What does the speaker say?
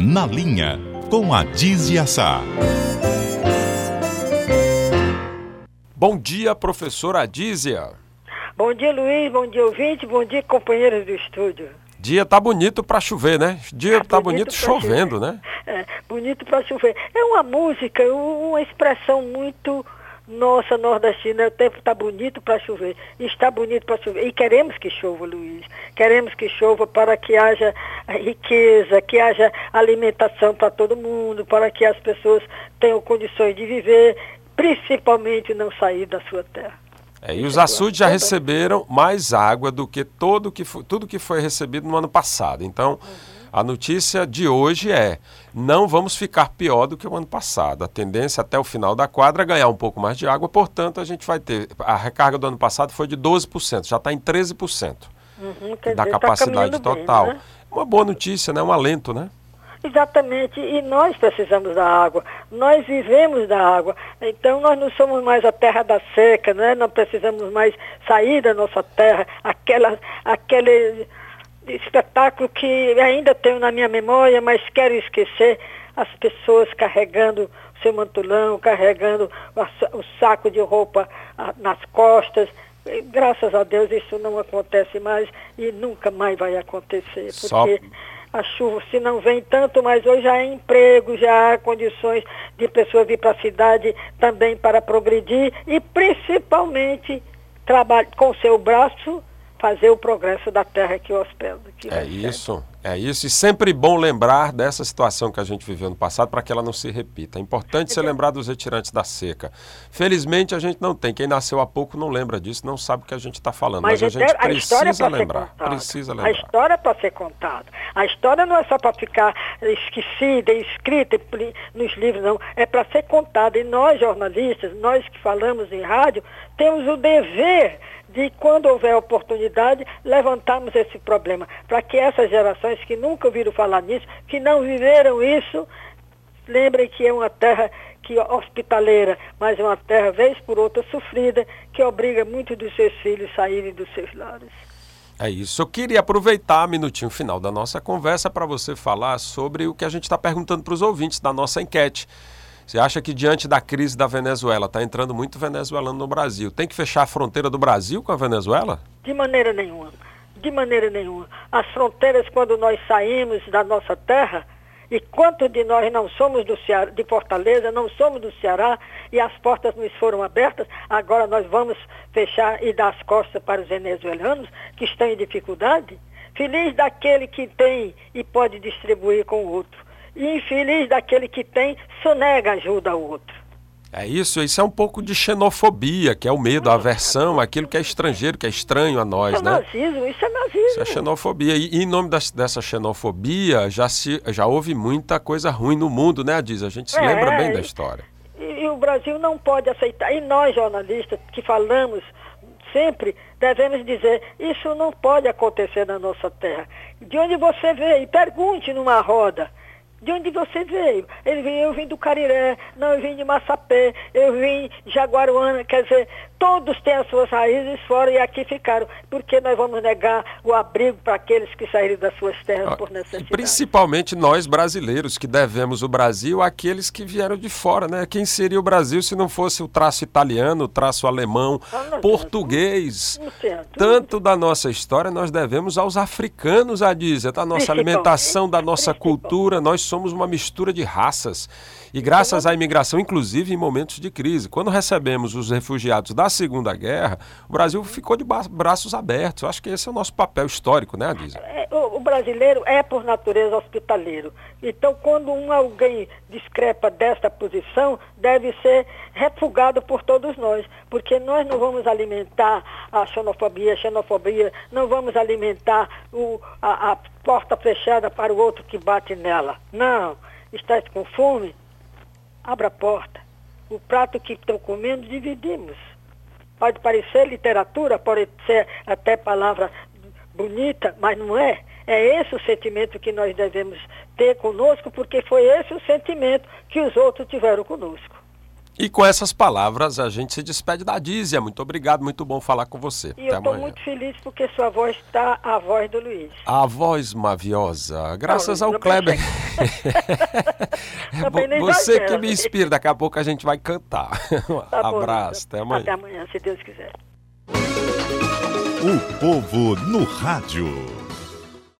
Na Linha, com a Dizia Sá. Bom dia, professora Adízia. Bom dia, Luiz. Bom dia, ouvinte. Bom dia, companheiros do estúdio. Dia tá bonito para chover, né? Dia tá, tá bonito, bonito chovendo, chover. né? É, bonito para chover. É uma música, uma expressão muito nossa, nordestina, o tempo está bonito para chover. Está bonito para chover. E queremos que chova, Luiz. Queremos que chova para que haja riqueza, que haja alimentação para todo mundo, para que as pessoas tenham condições de viver, principalmente não sair da sua terra. É, e os açudes já receberam mais água do que todo que foi, tudo que foi recebido no ano passado. Então, uhum a notícia de hoje é: não vamos ficar pior do que o ano passado. A tendência até o final da quadra é ganhar um pouco mais de água, portanto, a gente vai ter. A recarga do ano passado foi de 12%, já está em 13% uhum, da dizer, tá capacidade tá total. Bem, né? Uma boa notícia, né? um alento, né? Exatamente, e nós precisamos da água, nós vivemos da água, então nós não somos mais a terra da seca, né? não precisamos mais sair da nossa terra, aquela, aquele espetáculo que ainda tenho na minha memória, mas quero esquecer as pessoas carregando seu mantulão, carregando o saco de roupa nas costas. Graças a Deus isso não acontece mais e nunca mais vai acontecer. Porque Só... a chuva, se não vem tanto, mas hoje já há emprego, já há condições de pessoas vir para a cidade também para progredir e principalmente trabalhar com seu braço fazer o progresso da terra que hospeda. Que é recebe. isso, é isso. E sempre bom lembrar dessa situação que a gente viveu no passado para que ela não se repita. É importante ser lembrar dos retirantes da seca. Felizmente a gente não tem. Quem nasceu há pouco não lembra disso, não sabe o que a gente está falando. Mas, mas, a gente a precisa é lembrar. Precisa lembrar. A história é para ser contada. A história não é só para ficar esquecida, escrita nos livros, não. É para ser contada. E nós, jornalistas, nós que falamos em rádio, temos o dever de, quando houver oportunidade, levantarmos esse problema, para que essas gerações que nunca ouviram falar nisso, que não viveram isso, lembrem que é uma terra que hospitaleira, mas é uma terra, vez por outra, sofrida, que obriga muitos dos seus filhos a saírem dos seus lares. É isso. Eu queria aproveitar o minutinho final da nossa conversa para você falar sobre o que a gente está perguntando para os ouvintes da nossa enquete. Você acha que diante da crise da Venezuela, está entrando muito venezuelano no Brasil, tem que fechar a fronteira do Brasil com a Venezuela? De maneira nenhuma. De maneira nenhuma. As fronteiras, quando nós saímos da nossa terra, e quantos de nós não somos do Ceará, de Fortaleza, não somos do Ceará, e as portas nos foram abertas, agora nós vamos fechar e dar as costas para os venezuelanos que estão em dificuldade? Feliz daquele que tem e pode distribuir com o outro e infeliz daquele que tem, sonega ajuda ao outro. É isso, isso é um pouco de xenofobia, que é o medo, a aversão, aquilo que é estrangeiro, que é estranho a nós, isso é né? Nazismo, isso é nazismo. Isso é xenofobia. E, e em nome das, dessa xenofobia, já, se, já houve muita coisa ruim no mundo, né, Diz? A gente se é, lembra bem da história. E, e o Brasil não pode aceitar. E nós, jornalistas, que falamos sempre, devemos dizer, isso não pode acontecer na nossa terra. De onde você veio? Pergunte numa roda. De onde você veio? Ele veio, eu vim do Cariré, não, eu vim de Massapé, eu vim de Jaguaruana, quer dizer, todos têm as suas raízes fora e aqui ficaram. Por que nós vamos negar o abrigo para aqueles que saíram das suas terras por necessidade? Principalmente nós brasileiros, que devemos o Brasil àqueles que vieram de fora, né? Quem seria o Brasil se não fosse o traço italiano, o traço alemão, ah, português? Tanto da nossa história nós devemos aos africanos, a dizer, da nossa alimentação, da nossa cultura, nós somos uma mistura de raças. E graças à imigração, inclusive em momentos de crise. Quando recebemos os refugiados da Segunda Guerra, o Brasil ficou de braços abertos. Eu acho que esse é o nosso papel histórico, né, Adisa? É, o brasileiro é, por natureza, hospitaleiro. Então, quando um alguém discrepa desta posição, deve ser refugado por todos nós, porque nós não vamos alimentar a xenofobia, a xenofobia, não vamos alimentar o, a, a porta fechada para o outro que bate nela. Não. Está com fome? Abra a porta. O prato que estão comendo, dividimos. Pode parecer literatura, pode ser até palavra bonita, mas não é. É esse o sentimento que nós devemos ter conosco, porque foi esse o sentimento que os outros tiveram conosco. E com essas palavras a gente se despede da Dízia. Muito obrigado, muito bom falar com você. E Até eu estou muito feliz porque sua voz está a voz do Luiz. A voz maviosa, graças não, ao Kleber. é você que me inspira, daqui a pouco a gente vai cantar. Tá Abraço, até amanhã. Até amanhã, se Deus quiser. O povo no rádio.